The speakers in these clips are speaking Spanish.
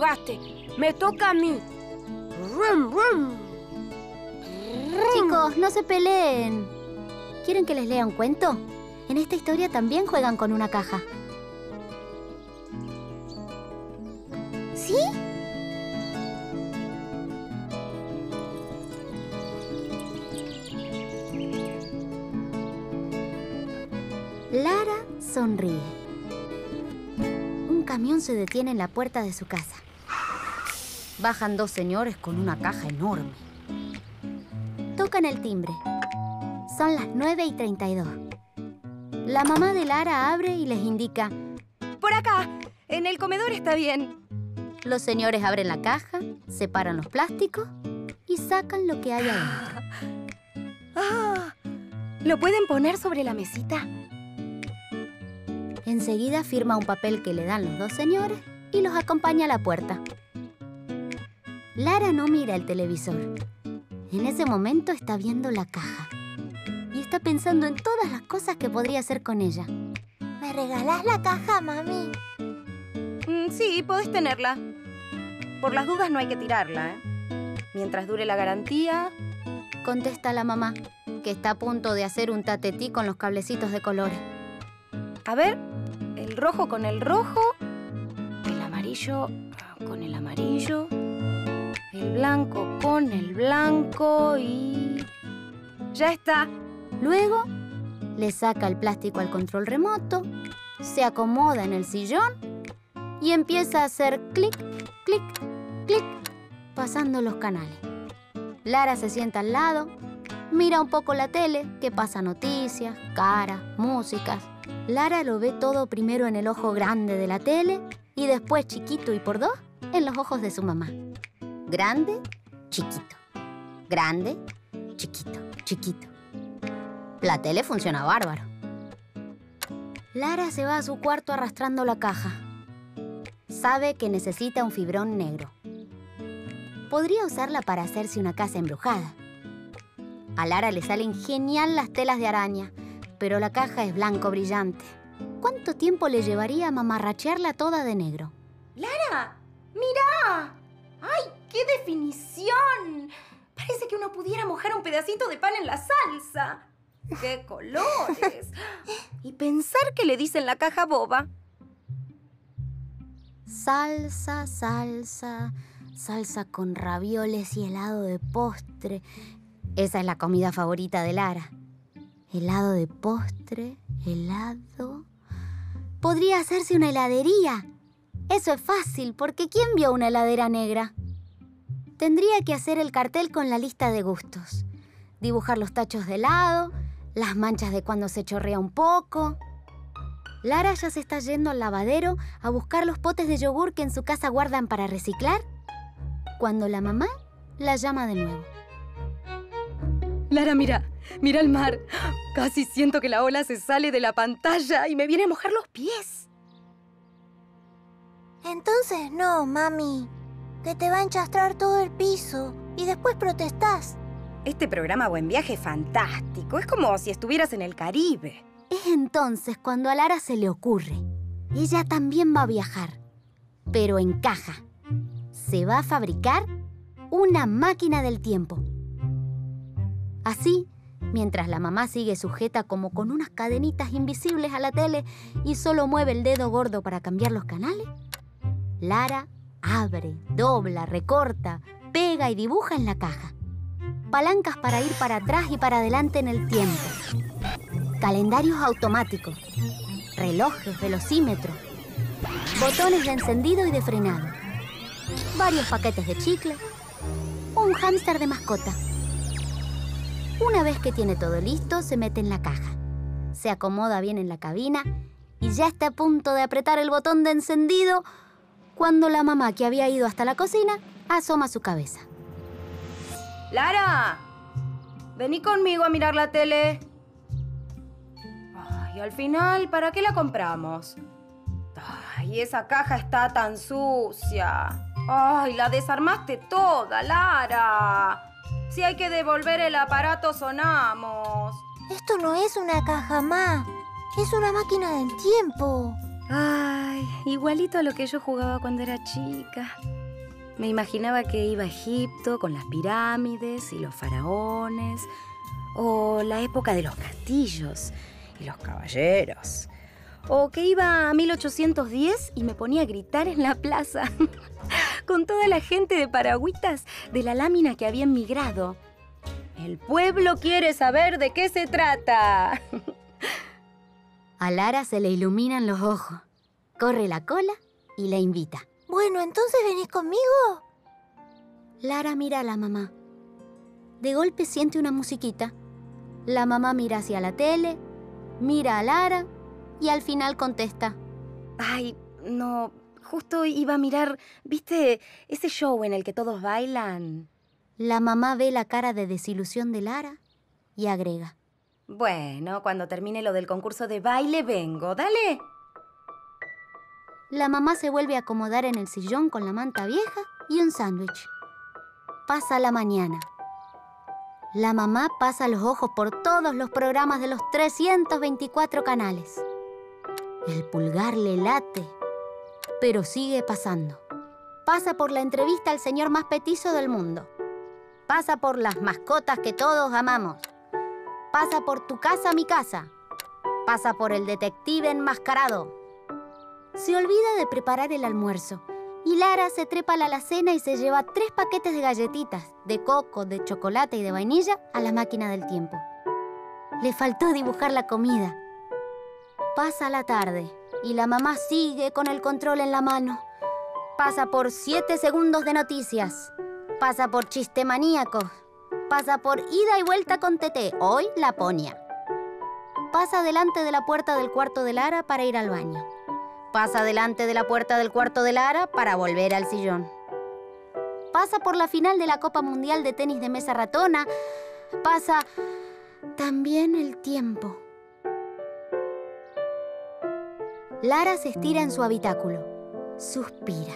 jugaste. Me toca a mí. Rum, rum. Chicos, no se peleen. ¿Quieren que les lea un cuento? En esta historia también juegan con una caja. ¿Sí? Lara sonríe. Un camión se detiene en la puerta de su casa. Bajan dos señores con una caja enorme. Tocan el timbre. Son las 9 y 32. La mamá de Lara abre y les indica. Por acá, en el comedor está bien. Los señores abren la caja, separan los plásticos y sacan lo que hay adentro. Ah, ¿Lo pueden poner sobre la mesita? Enseguida firma un papel que le dan los dos señores y los acompaña a la puerta. Lara no mira el televisor. En ese momento está viendo la caja y está pensando en todas las cosas que podría hacer con ella. ¿Me regalás la caja, mami? Mm, sí, podés tenerla. Por las dudas no hay que tirarla, ¿eh? Mientras dure la garantía... Contesta la mamá, que está a punto de hacer un tatetí con los cablecitos de color. A ver, el rojo con el rojo, el amarillo con el amarillo, el blanco con el blanco y... ¡Ya está! Luego, le saca el plástico al control remoto, se acomoda en el sillón y empieza a hacer clic, clic, clic, pasando los canales. Lara se sienta al lado, mira un poco la tele, que pasa noticias, caras, músicas. Lara lo ve todo primero en el ojo grande de la tele y después chiquito y por dos en los ojos de su mamá. Grande, chiquito. Grande, chiquito, chiquito. La tele funciona bárbaro. Lara se va a su cuarto arrastrando la caja. Sabe que necesita un fibrón negro. Podría usarla para hacerse una casa embrujada. A Lara le salen genial las telas de araña, pero la caja es blanco brillante. ¿Cuánto tiempo le llevaría a mamarrachearla toda de negro? ¡Lara! ¡Mira! ¡Ay, qué definición! Parece que uno pudiera mojar un pedacito de pan en la salsa. ¡Qué colores! y pensar que le dicen la caja boba. Salsa, salsa, salsa con ravioles y helado de postre. Esa es la comida favorita de Lara. Helado de postre, helado. Podría hacerse una heladería. Eso es fácil, porque ¿quién vio una heladera negra? Tendría que hacer el cartel con la lista de gustos. Dibujar los tachos de helado, las manchas de cuando se chorrea un poco. Lara ya se está yendo al lavadero a buscar los potes de yogur que en su casa guardan para reciclar, cuando la mamá la llama de nuevo. Lara, mira, mira el mar. Casi siento que la ola se sale de la pantalla y me viene a mojar los pies. Entonces no, mami. Que te va a enchastrar todo el piso y después protestás. Este programa Buen Viaje es fantástico. Es como si estuvieras en el Caribe. Es entonces cuando a Lara se le ocurre. Ella también va a viajar, pero en caja. Se va a fabricar una máquina del tiempo. Así, mientras la mamá sigue sujeta como con unas cadenitas invisibles a la tele y solo mueve el dedo gordo para cambiar los canales, Lara abre, dobla, recorta, pega y dibuja en la caja. Palancas para ir para atrás y para adelante en el tiempo. Calendarios automáticos. Relojes, velocímetros. Botones de encendido y de frenado. Varios paquetes de chicle. Un hámster de mascota. Una vez que tiene todo listo, se mete en la caja. Se acomoda bien en la cabina y ya está a punto de apretar el botón de encendido cuando la mamá que había ido hasta la cocina asoma su cabeza. ¡Lara! Vení conmigo a mirar la tele. Ay, al final, ¿para qué la compramos? Ay, esa caja está tan sucia. Ay, la desarmaste toda, Lara. Si hay que devolver el aparato, sonamos. Esto no es una caja más. Es una máquina del tiempo. Ay, igualito a lo que yo jugaba cuando era chica. Me imaginaba que iba a Egipto con las pirámides y los faraones, o la época de los castillos y los caballeros, o que iba a 1810 y me ponía a gritar en la plaza con toda la gente de Paragüitas de la lámina que había emigrado. El pueblo quiere saber de qué se trata. A Lara se le iluminan los ojos. Corre la cola y la invita. Bueno, entonces venís conmigo. Lara mira a la mamá. De golpe siente una musiquita. La mamá mira hacia la tele, mira a Lara y al final contesta. Ay, no, justo iba a mirar, ¿viste ese show en el que todos bailan? La mamá ve la cara de desilusión de Lara y agrega. Bueno, cuando termine lo del concurso de baile vengo, dale. La mamá se vuelve a acomodar en el sillón con la manta vieja y un sándwich. Pasa la mañana. La mamá pasa los ojos por todos los programas de los 324 canales. El pulgar le late, pero sigue pasando. Pasa por la entrevista al señor más petizo del mundo. Pasa por las mascotas que todos amamos. Pasa por tu casa, mi casa. Pasa por el detective enmascarado. Se olvida de preparar el almuerzo y Lara se trepa a la alacena y se lleva tres paquetes de galletitas, de coco, de chocolate y de vainilla a la máquina del tiempo. Le faltó dibujar la comida. Pasa la tarde y la mamá sigue con el control en la mano. Pasa por siete segundos de noticias. Pasa por chiste maníacos Pasa por ida y vuelta con Tete, hoy la ponia. Pasa delante de la puerta del cuarto de Lara para ir al baño. Pasa delante de la puerta del cuarto de Lara para volver al sillón. Pasa por la final de la Copa Mundial de Tenis de Mesa Ratona. Pasa también el tiempo. Lara se estira en su habitáculo. Suspira.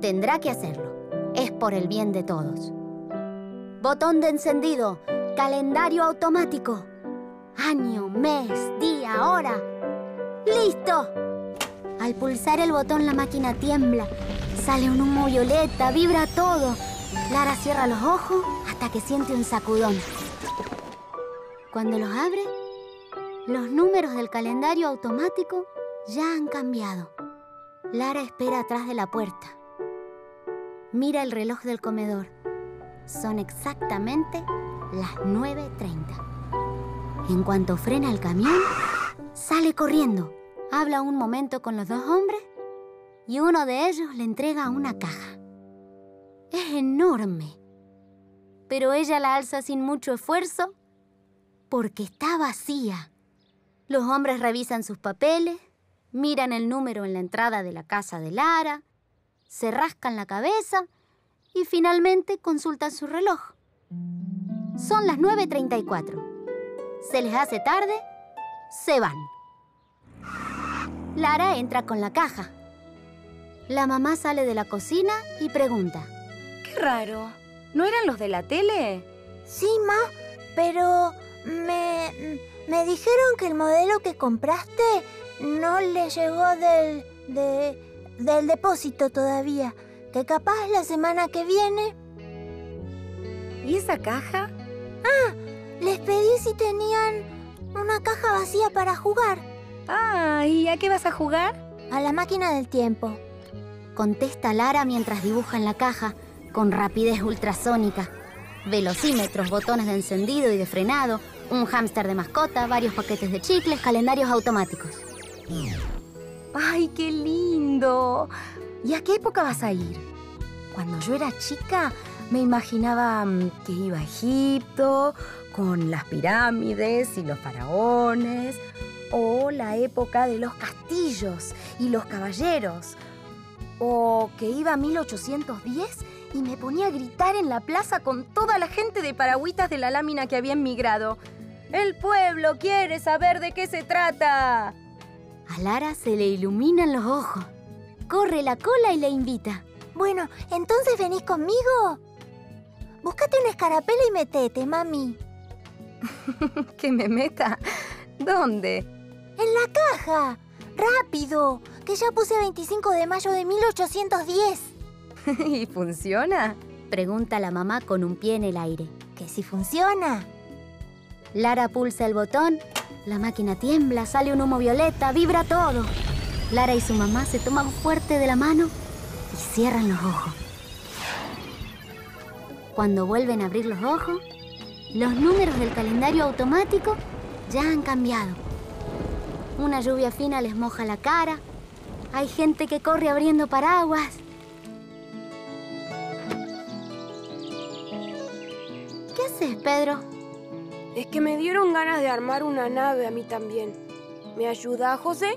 Tendrá que hacerlo. Es por el bien de todos. Botón de encendido. Calendario automático. Año, mes, día, hora. ¡Listo! Al pulsar el botón la máquina tiembla. Sale un humo violeta, vibra todo. Lara cierra los ojos hasta que siente un sacudón. Cuando los abre, los números del calendario automático ya han cambiado. Lara espera atrás de la puerta. Mira el reloj del comedor. Son exactamente las 9.30. En cuanto frena el camión, sale corriendo. Habla un momento con los dos hombres y uno de ellos le entrega una caja. Es enorme, pero ella la alza sin mucho esfuerzo porque está vacía. Los hombres revisan sus papeles, miran el número en la entrada de la casa de Lara, se rascan la cabeza y finalmente consultan su reloj. Son las 9.34. Se les hace tarde, se van. Lara entra con la caja. La mamá sale de la cocina y pregunta. Qué raro. ¿No eran los de la tele? Sí, ma, pero me, me dijeron que el modelo que compraste no le llegó del, de, del depósito todavía que capaz la semana que viene... ¿Y esa caja? Ah, les pedí si tenían una caja vacía para jugar. Ah, ¿y a qué vas a jugar? A la máquina del tiempo. Contesta Lara mientras dibuja en la caja, con rapidez ultrasónica. Velocímetros, botones de encendido y de frenado, un hámster de mascota, varios paquetes de chicles, calendarios automáticos. ¡Ay, qué lindo! ¿Y a qué época vas a ir? Cuando yo era chica me imaginaba mm, que iba a Egipto con las pirámides y los faraones, o la época de los castillos y los caballeros, o que iba a 1810 y me ponía a gritar en la plaza con toda la gente de Paragüitas de la lámina que había emigrado. ¡El pueblo quiere saber de qué se trata! A Lara se le iluminan los ojos corre la cola y le invita. Bueno, entonces venís conmigo. Búscate una escarapela y metete, mami. ¿Que me meta? ¿Dónde? En la caja. ¡Rápido! Que ya puse 25 de mayo de 1810. ¿Y funciona? Pregunta la mamá con un pie en el aire. Que si funciona. Lara pulsa el botón, la máquina tiembla, sale un humo violeta, vibra todo. Lara y su mamá se toman fuerte de la mano y cierran los ojos. Cuando vuelven a abrir los ojos, los números del calendario automático ya han cambiado. Una lluvia fina les moja la cara. Hay gente que corre abriendo paraguas. ¿Qué haces, Pedro? Es que me dieron ganas de armar una nave a mí también. ¿Me ayuda, José?